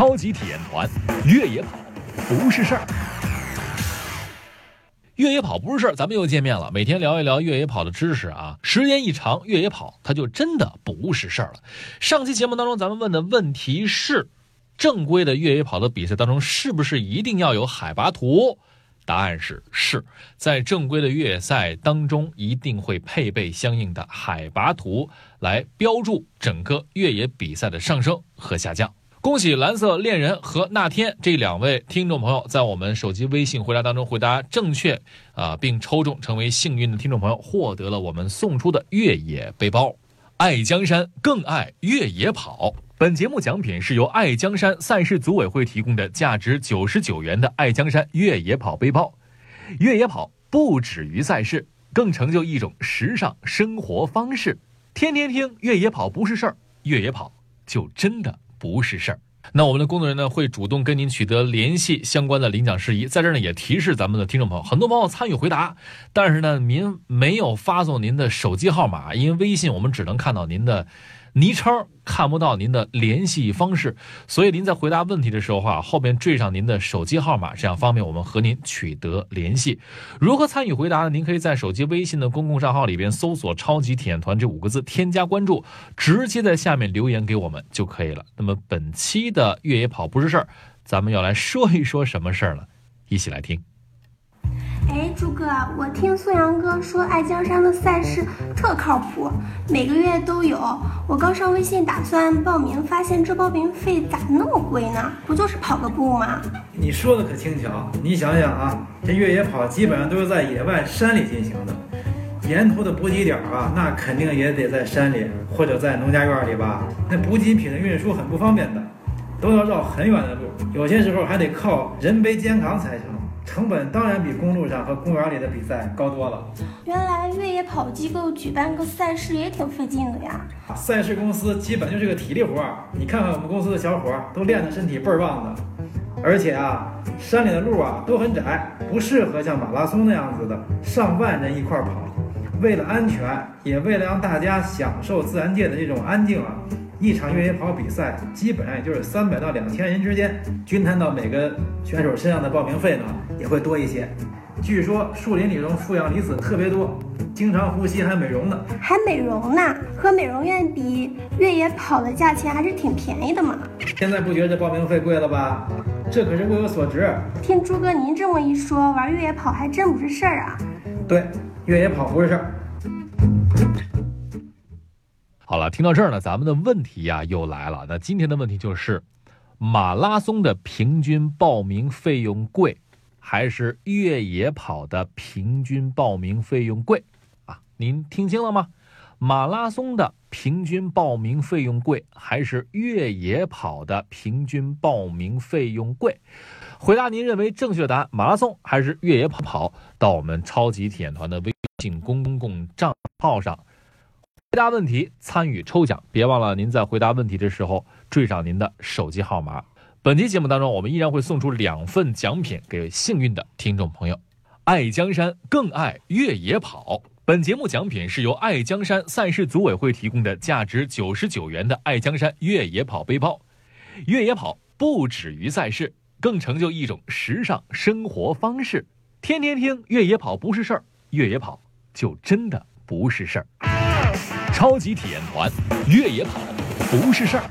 超级体验团，越野跑不是事儿。越野跑不是事儿，咱们又见面了。每天聊一聊越野跑的知识啊，时间一长，越野跑它就真的不是事儿了。上期节目当中，咱们问的问题是：正规的越野跑的比赛当中，是不是一定要有海拔图？答案是是，在正规的越野赛当中，一定会配备相应的海拔图来标注整个越野比赛的上升和下降。恭喜蓝色恋人和那天这两位听众朋友在我们手机微信回答当中回答正确啊，并抽中成为幸运的听众朋友，获得了我们送出的越野背包。爱江山更爱越野跑。本节目奖品是由爱江山赛事组委会提供的价值九十九元的爱江山越野跑背包。越野跑不止于赛事，更成就一种时尚生活方式。天天听越野跑不是事儿，越野跑就真的。不是事儿，那我们的工作人员呢会主动跟您取得联系，相关的领奖事宜，在这儿呢也提示咱们的听众朋友，很多朋友参与回答，但是呢您没有发送您的手机号码，因为微信我们只能看到您的。昵称看不到您的联系方式，所以您在回答问题的时候啊，后边缀上您的手机号码，这样方便我们和您取得联系。如何参与回答呢？您可以在手机微信的公共账号里边搜索“超级体验团”这五个字，添加关注，直接在下面留言给我们就可以了。那么本期的越野跑不是事儿，咱们要来说一说什么事儿了？一起来听。哎，朱哥，我听宋阳哥说爱江山的赛事特靠谱，每个月都有。我刚上微信打算报名，发现这报名费咋那么贵呢？不就是跑个步吗？你说的可轻巧，你想想啊，这越野跑基本上都是在野外山里进行的，沿途的补给点啊，那肯定也得在山里或者在农家院里吧？那补给品的运输很不方便的，都要绕很远的路，有些时候还得靠人背肩扛才行。成本当然比公路上和公园里的比赛高多了。原来越野跑机构举办个赛事也挺费劲的呀。赛事公司基本就是个体力活儿，你看看我们公司的小伙儿都练得身体倍儿棒的。而且啊，山里的路啊都很窄，不适合像马拉松那样子的上万人一块儿跑。为了安全，也为了让大家享受自然界的这种安静啊。一场越野跑比赛基本上也就是三百到两千人之间，均摊到每个选手身上的报名费呢也会多一些。据说树林里头负氧离子特别多，经常呼吸还美容呢。还美容呢？和美容院比，越野跑的价钱还是挺便宜的嘛。现在不觉得这报名费贵了吧？这可是物有所值。听朱哥您这么一说，玩越野跑还真不是事儿啊。对，越野跑不是事儿。好了，听到这儿呢，咱们的问题呀又来了。那今天的问题就是，马拉松的平均报名费用贵，还是越野跑的平均报名费用贵？啊，您听清了吗？马拉松的平均报名费用贵，还是越野跑的平均报名费用贵？回答您认为正确答案：马拉松还是越野跑？跑到我们超级体验团的微信公共账号上。回答问题，参与抽奖，别忘了您在回答问题的时候缀上您的手机号码。本期节目当中，我们依然会送出两份奖品给幸运的听众朋友。爱江山更爱越野跑，本节目奖品是由爱江山赛事组委会提供的价值九十九元的爱江山越野跑背包。越野跑不止于赛事，更成就一种时尚生活方式。天天听越野跑不是事儿，越野跑就真的不是事儿。超级体验团，越野跑不是事儿。